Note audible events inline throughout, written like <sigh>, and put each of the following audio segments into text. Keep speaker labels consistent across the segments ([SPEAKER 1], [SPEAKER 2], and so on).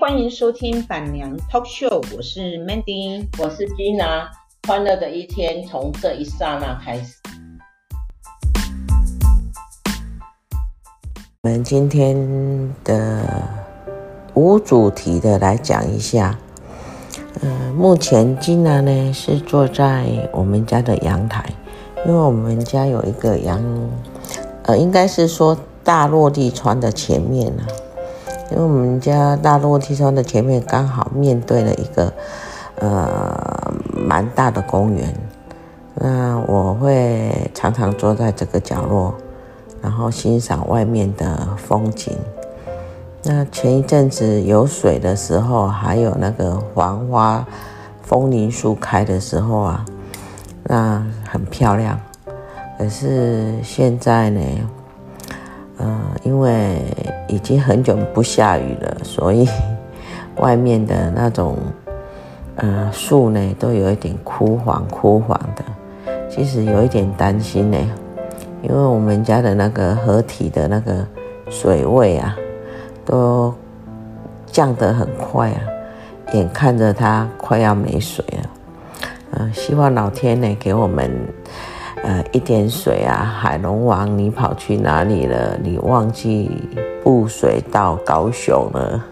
[SPEAKER 1] 欢迎收听板娘 Talk Show，我是 Mandy，
[SPEAKER 2] 我是 Gina，欢乐的一天从这一刹那开始。
[SPEAKER 3] 我们今天的无主题的来讲一下，呃，目前 Gina 呢是坐在我们家的阳台，因为我们家有一个阳，呃，应该是说大落地窗的前面啊。因为我们家大落地窗的前面刚好面对了一个呃蛮大的公园，那我会常常坐在这个角落，然后欣赏外面的风景。那前一阵子有水的时候，还有那个黄花风铃树开的时候啊，那很漂亮。可是现在呢？呃，因为已经很久不下雨了，所以 <laughs> 外面的那种呃树呢，都有一点枯黄枯黄的。其实有一点担心呢，因为我们家的那个河体的那个水位啊，都降得很快啊，眼看着它快要没水了。呃，希望老天呢给我们。呃，一点水啊，海龙王，你跑去哪里了？你忘记布水到高雄了？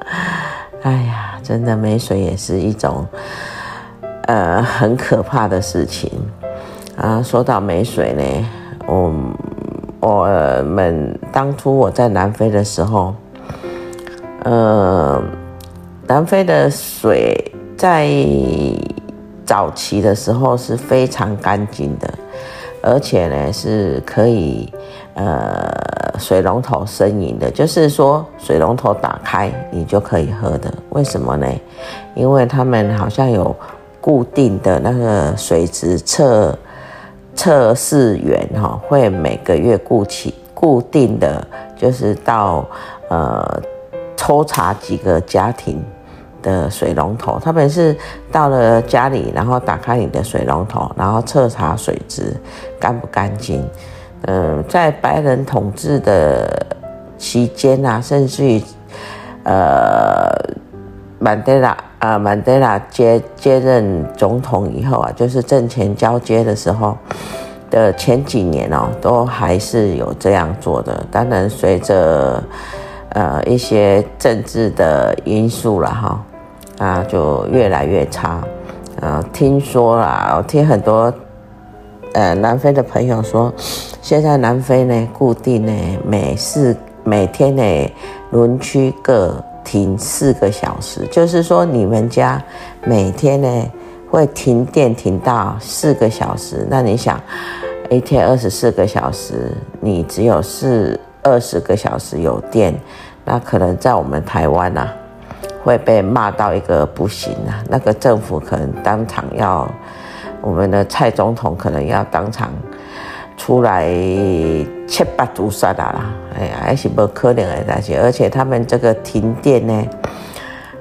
[SPEAKER 3] <laughs> 哎呀，真的没水也是一种呃很可怕的事情啊。说到没水呢，我我们当初我在南非的时候，呃，南非的水在。早期的时候是非常干净的，而且呢是可以呃水龙头生饮的，就是说水龙头打开你就可以喝的。为什么呢？因为他们好像有固定的那个水质测测试员哈，会每个月固起固定的就是到呃抽查几个家庭。的水龙头，他们是到了家里，然后打开你的水龙头，然后测查水质干不干净。嗯，在白人统治的期间啊，甚至于呃，曼德拉啊，曼德拉接接任总统以后啊，就是政权交接的时候的前几年哦，都还是有这样做的。当然，随着呃一些政治的因素了哈。啊，就越来越差。啊，听说啦，我听很多呃南非的朋友说，现在南非呢，固定呢每四每天呢轮区各停四个小时，就是说你们家每天呢会停电停到四个小时。那你想，一天二十四个小时，你只有四二十个小时有电，那可能在我们台湾呐、啊。会被骂到一个不行啊！那个政府可能当场要，我们的蔡总统可能要当场出来切八毒杀他啦！哎呀，还是不可能的那些，而且他们这个停电呢，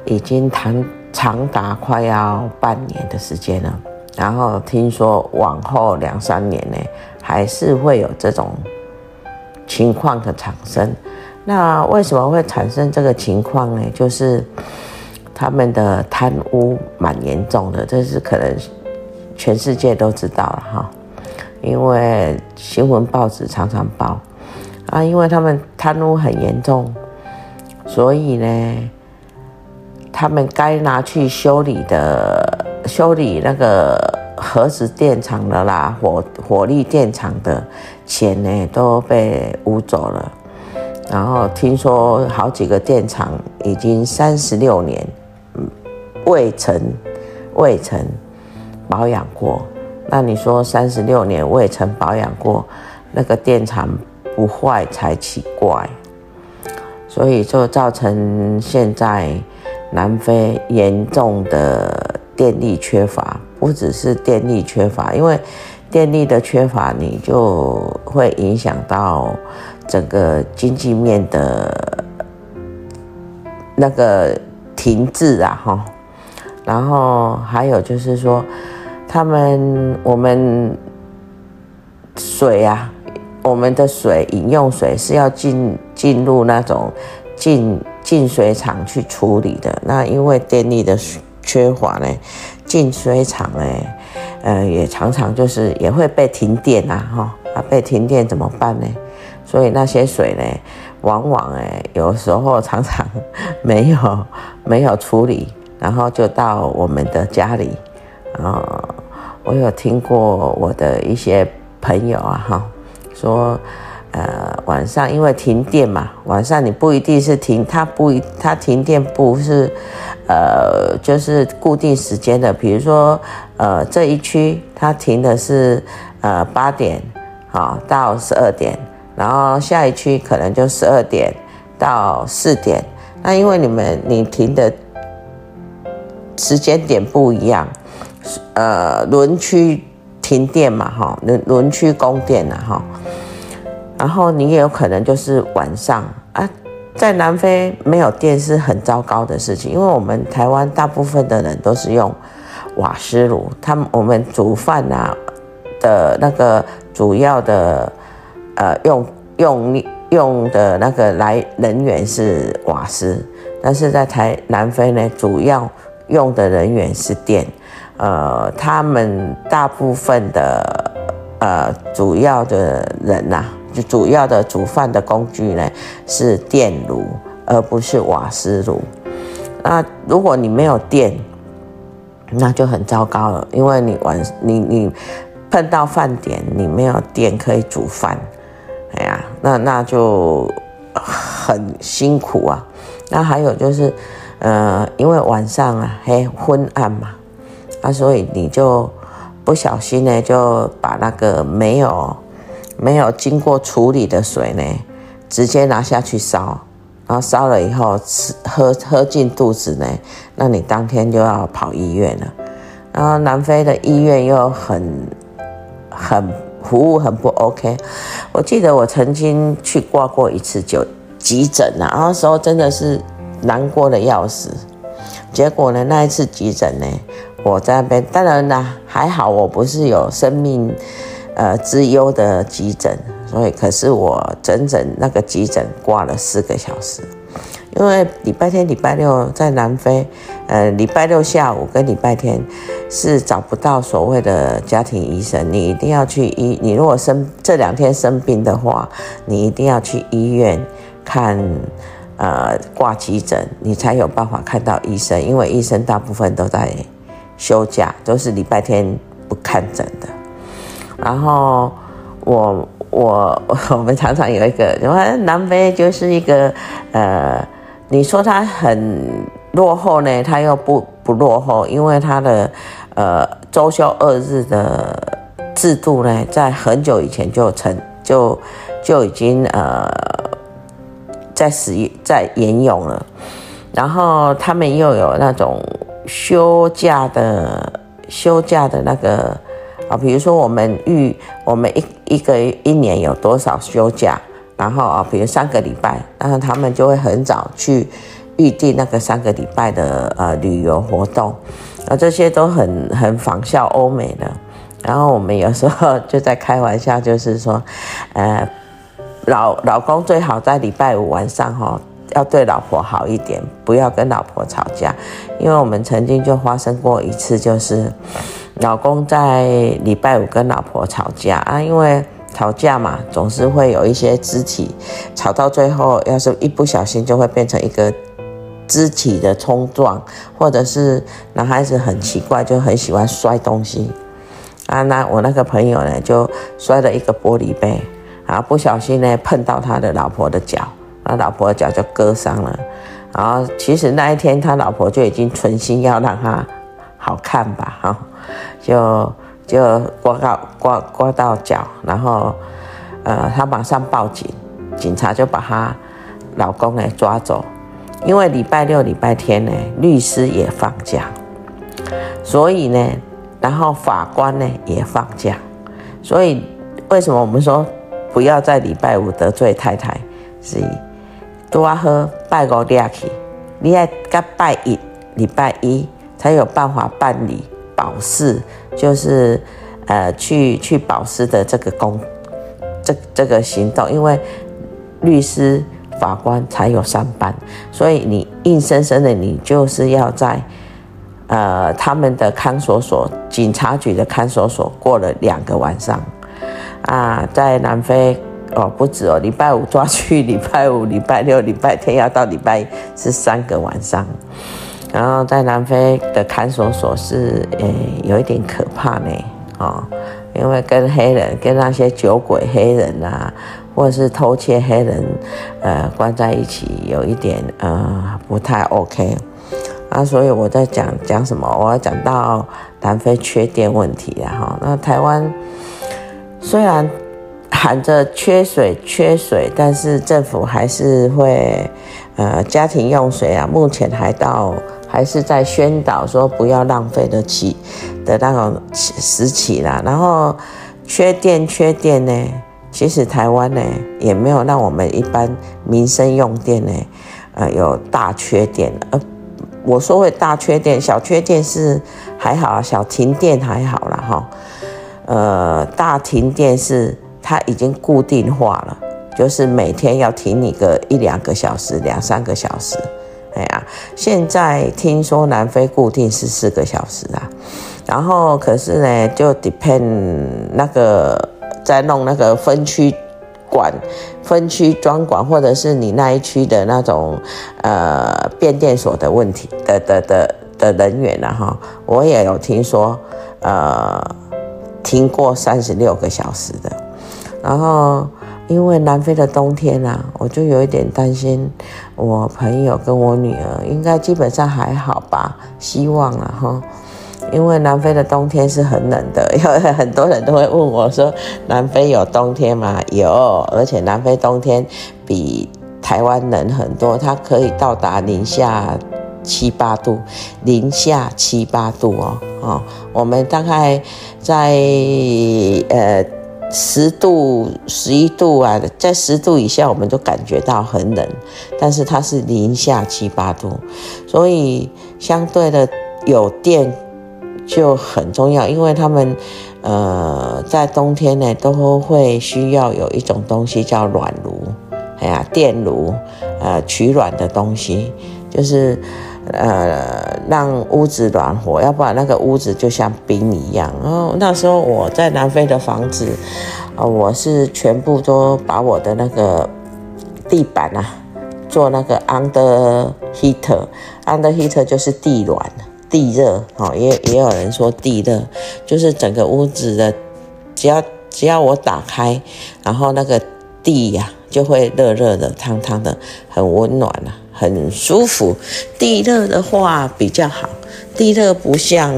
[SPEAKER 3] 已经长长达快要半年的时间了。然后听说往后两三年呢，还是会有这种情况的产生。那为什么会产生这个情况呢？就是他们的贪污蛮严重的，这是可能全世界都知道了哈，因为新闻报纸常常报啊，因为他们贪污很严重，所以呢，他们该拿去修理的、修理那个核子电厂的啦、火火力电厂的钱呢，都被污走了。然后听说好几个电厂已经三十六年未曾未曾保养过，那你说三十六年未曾保养过，那个电厂不坏才奇怪。所以就造成现在南非严重的电力缺乏，不只是电力缺乏，因为电力的缺乏，你就会影响到。整个经济面的那个停滞啊，哈，然后还有就是说，他们我们水啊，我们的水饮用水是要进进入那种进净水厂去处理的。那因为电力的缺乏呢，净水厂呢，呃，也常常就是也会被停电啊，哈啊，被停电怎么办呢？所以那些水呢，往往哎，有时候常常没有没有处理，然后就到我们的家里。啊，我有听过我的一些朋友啊，哈，说，呃，晚上因为停电嘛，晚上你不一定是停，它不一，它停电不是，呃，就是固定时间的，比如说，呃，这一区它停的是，呃，八点，好到十二点。然后下一区可能就十二点到四点，那因为你们你停的时间点不一样，呃，轮区停电嘛，哈，轮轮区供电了哈，然后你也有可能就是晚上啊，在南非没有电是很糟糕的事情，因为我们台湾大部分的人都是用瓦斯炉，他们我们煮饭啊的那个主要的。呃，用用用的那个来能源是瓦斯，但是在台南非呢，主要用的能源是电。呃，他们大部分的呃主要的人呐、就主要的煮饭的工具呢是电炉，而不是瓦斯炉。那如果你没有电，那就很糟糕了，因为你晚你你碰到饭点，你没有电可以煮饭。哎呀，那那就很辛苦啊。那还有就是，呃，因为晚上啊，黑昏暗嘛，啊，所以你就不小心呢，就把那个没有没有经过处理的水呢，直接拿下去烧，然后烧了以后吃喝喝进肚子呢，那你当天就要跑医院了。然后南非的医院又很很。服务很不 OK，我记得我曾经去挂过一次就急诊啊，那时候真的是难过的要死。结果呢，那一次急诊呢，我在那边，当然啦，还好我不是有生命呃之忧的急诊，所以可是我整整那个急诊挂了四个小时。因为礼拜天、礼拜六在南非，呃，礼拜六下午跟礼拜天是找不到所谓的家庭医生，你一定要去医。你如果生这两天生病的话，你一定要去医院看，呃，挂急诊，你才有办法看到医生。因为医生大部分都在休假，都是礼拜天不看诊的。然后我我我们常常有一个，南非就是一个呃。你说它很落后呢，它又不不落后，因为它的呃周休二日的制度呢，在很久以前就成就就已经呃在使在沿用了，然后他们又有那种休假的休假的那个啊，比如说我们预我们一一个一年有多少休假。然后啊，比如三个礼拜，然后他们就会很早去预定那个三个礼拜的呃旅游活动，啊，这些都很很仿效欧美的。然后我们有时候就在开玩笑，就是说，呃，老老公最好在礼拜五晚上哈，要对老婆好一点，不要跟老婆吵架，因为我们曾经就发生过一次，就是老公在礼拜五跟老婆吵架啊，因为。吵架嘛，总是会有一些肢体，吵到最后，要是一不小心就会变成一个肢体的冲撞，或者是男孩子很奇怪，就很喜欢摔东西啊。那我那个朋友呢，就摔了一个玻璃杯，然后不小心呢碰到他的老婆的脚，他老婆的脚就割伤了。然后其实那一天他老婆就已经存心要让他好看吧，哈，就。就刮到刮刮到脚，然后，呃，他马上报警，警察就把他老公呢抓走，因为礼拜六、礼拜天呢，律师也放假，所以呢，然后法官呢也放假，所以为什么我们说不要在礼拜五得罪太太？是多喝拜个礼去，你要甲拜一礼拜一才有办法办理。保释就是，呃，去去保释的这个工，这这个行动，因为律师法官才有上班，所以你硬生生的你就是要在呃他们的看守所、警察局的看守所过了两个晚上。啊，在南非哦不止哦，礼拜五抓去，礼拜五、礼拜六、礼拜天要到礼拜一是三个晚上，然后在南非的看守所是诶、欸、有一点可怕呢哦，因为跟黑人、跟那些酒鬼黑人啊。或者是偷窃黑人，呃，关在一起有一点呃不太 OK，啊，所以我在讲讲什么？我要讲到南非缺电问题了哈。那台湾虽然喊着缺水缺水，但是政府还是会呃家庭用水啊，目前还到还是在宣导说不要浪费的期的那种时期啦。然后缺电缺电呢？其实台湾呢，也没有让我们一般民生用电呢，呃，有大缺电。呃，我说会大缺电，小缺电是还好啊，小停电还好啦。哈。呃，大停电是它已经固定化了，就是每天要停你个一两个小时、两三个小时。哎呀，现在听说南非固定是四个小时啊，然后可是呢，就 depend 那个。在弄那个分区管、分区专管，或者是你那一区的那种呃变电所的问题的的的的人员了哈，我也有听说呃停过三十六个小时的，然后因为南非的冬天啊，我就有一点担心，我朋友跟我女儿应该基本上还好吧，希望啊哈。因为南非的冬天是很冷的，因 <laughs> 为很多人都会问我说：“南非有冬天吗？”有，而且南非冬天比台湾冷很多，它可以到达零下七八度，零下七八度哦哦，我们大概在呃十度、十一度啊，在十度以下我们都感觉到很冷，但是它是零下七八度，所以相对的有电。就很重要，因为他们，呃，在冬天呢，都会需要有一种东西叫暖炉，哎呀，电炉，呃，取暖的东西，就是，呃，让屋子暖和，要不然那个屋子就像冰一样。然后那时候我在南非的房子，呃，我是全部都把我的那个地板啊，做那个 under heater，under heater 就是地暖。地热，哦，也也有人说地热，就是整个屋子的，只要只要我打开，然后那个地呀、就会热热的、烫烫的，很温暖啊，很舒服。地热的话比较好，地热不像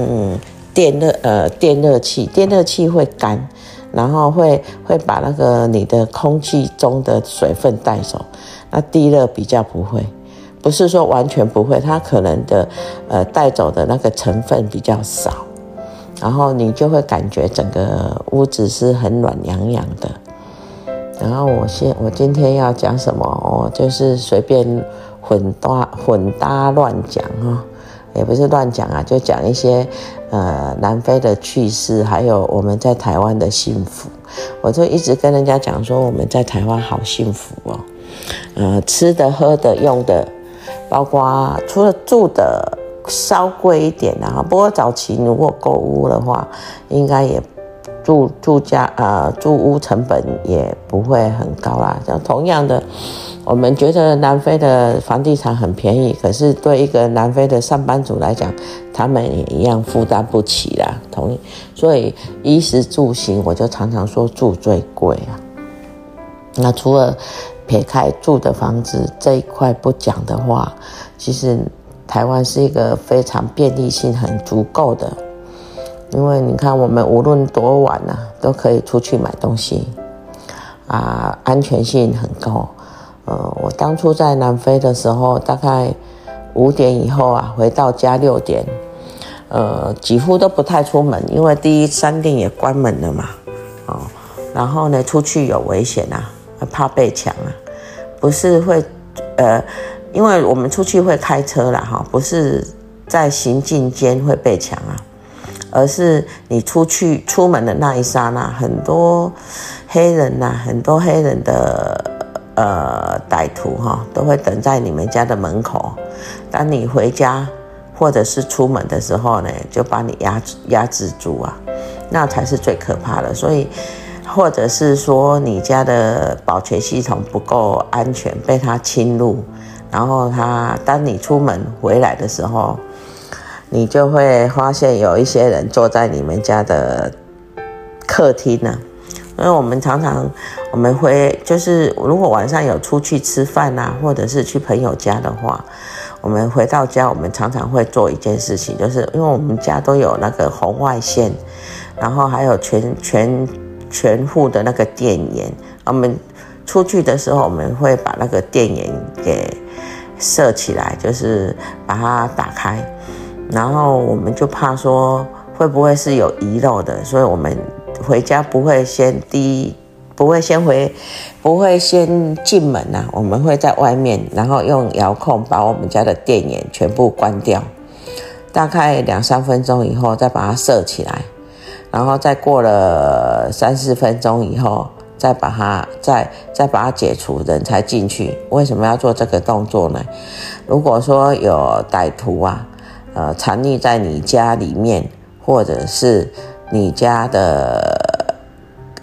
[SPEAKER 3] 电热，呃，电热器，电热器会干，然后会会把那个你的空气中的水分带走，那地热比较不会。不是说完全不会，它可能的，呃，带走的那个成分比较少，然后你就会感觉整个屋子是很暖洋洋的。然后我现我今天要讲什么？哦，就是随便混搭混搭乱讲哈，也不是乱讲啊，就讲一些呃南非的趣事，还有我们在台湾的幸福。我就一直跟人家讲说我们在台湾好幸福哦，呃，吃的、喝的、用的。包括除了住的稍贵一点啊，不过早期如果购物的话，应该也住住家呃住屋成本也不会很高啦。像同样的，我们觉得南非的房地产很便宜，可是对一个南非的上班族来讲，他们也一样负担不起啦。同意，所以衣食住行，我就常常说住最贵啊。那除了撇开住的房子这一块不讲的话，其实台湾是一个非常便利性很足够的，因为你看我们无论多晚呐、啊，都可以出去买东西，啊，安全性很高。呃，我当初在南非的时候，大概五点以后啊，回到家六点，呃，几乎都不太出门，因为第一商店也关门了嘛，哦，然后呢，出去有危险啊。怕被抢啊，不是会，呃，因为我们出去会开车啦，哈，不是在行进间会被抢啊，而是你出去出门的那一刹那，很多黑人呐，很多黑人的呃歹徒哈都会等在你们家的门口，当你回家或者是出门的时候呢，就把你压压制住啊，那才是最可怕的。所以，或者是说你家的保全系统不够安全，被他侵入，然后他当你出门回来的时候，你就会发现有一些人坐在你们家的客厅呢。因为我们常常，我们会就是如果晚上有出去吃饭啊，或者是去朋友家的话，我们回到家，我们常常会做一件事情，就是因为我们家都有那个红外线，然后还有全全全户的那个电源，我们出去的时候，我们会把那个电源给设起来，就是把它打开，然后我们就怕说会不会是有遗漏的，所以我们。回家不会先第一，不会先回，不会先进门呐、啊。我们会在外面，然后用遥控把我们家的电源全部关掉。大概两三分钟以后，再把它设起来，然后再过了三四分钟以后，再把它再再把它解除，人才进去。为什么要做这个动作呢？如果说有歹徒啊，呃，藏匿在你家里面，或者是。你家的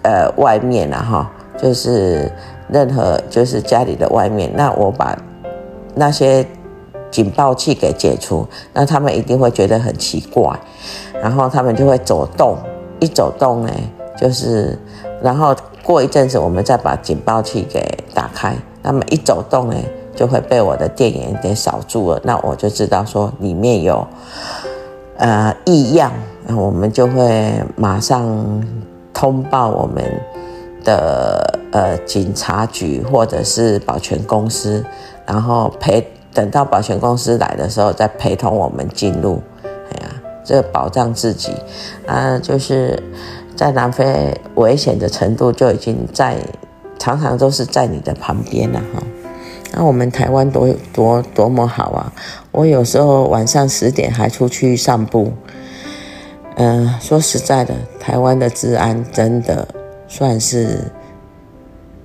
[SPEAKER 3] 呃外面啊哈，就是任何就是家里的外面，那我把那些警报器给解除，那他们一定会觉得很奇怪，然后他们就会走动，一走动呢，就是然后过一阵子我们再把警报器给打开，那么一走动呢，就会被我的电源给扫住了，那我就知道说里面有呃异样。那我们就会马上通报我们的呃警察局或者是保全公司，然后陪等到保全公司来的时候再陪同我们进入。哎呀，这个保障自己啊，就是在南非危险的程度就已经在常常都是在你的旁边了哈。那我们台湾多多多么好啊！我有时候晚上十点还出去散步。嗯、呃，说实在的，台湾的治安真的算是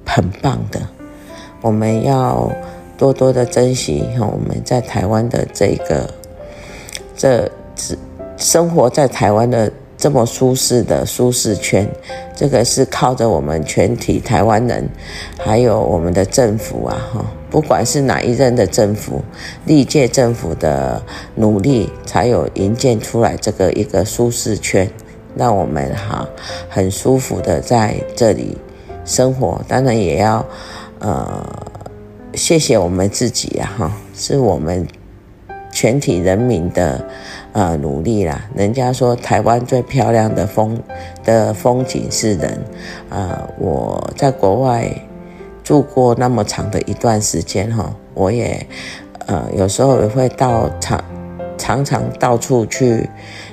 [SPEAKER 3] 很棒的。我们要多多的珍惜我们在台湾的这个这生活在台湾的这么舒适的舒适圈，这个是靠着我们全体台湾人，还有我们的政府啊，哈。不管是哪一任的政府，历届政府的努力，才有营建出来这个一个舒适圈，让我们哈很舒服的在这里生活。当然也要呃谢谢我们自己啊哈，是我们全体人民的呃努力啦。人家说台湾最漂亮的风的风景是人，呃我在国外。住过那么长的一段时间哈，我也呃有时候也会到常常常到处去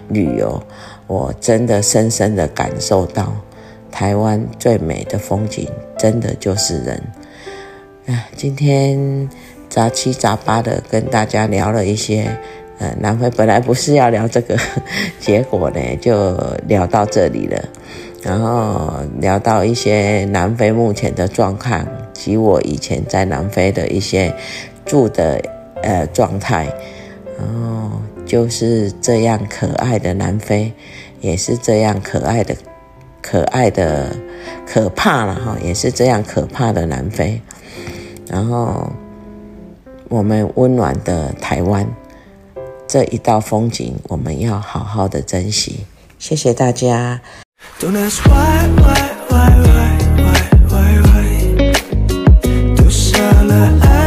[SPEAKER 3] 旅游，我真的深深的感受到台湾最美的风景，真的就是人。啊，今天杂七杂八的跟大家聊了一些，呃，南非本来不是要聊这个，<laughs> 结果呢就聊到这里了，然后聊到一些南非目前的状况。及我以前在南非的一些住的呃状态，然后就是这样可爱的南非，也是这样可爱的、可爱的、可怕了哈，也是这样可怕的南非。然后我们温暖的台湾这一道风景，我们要好好的珍惜。谢谢大家。I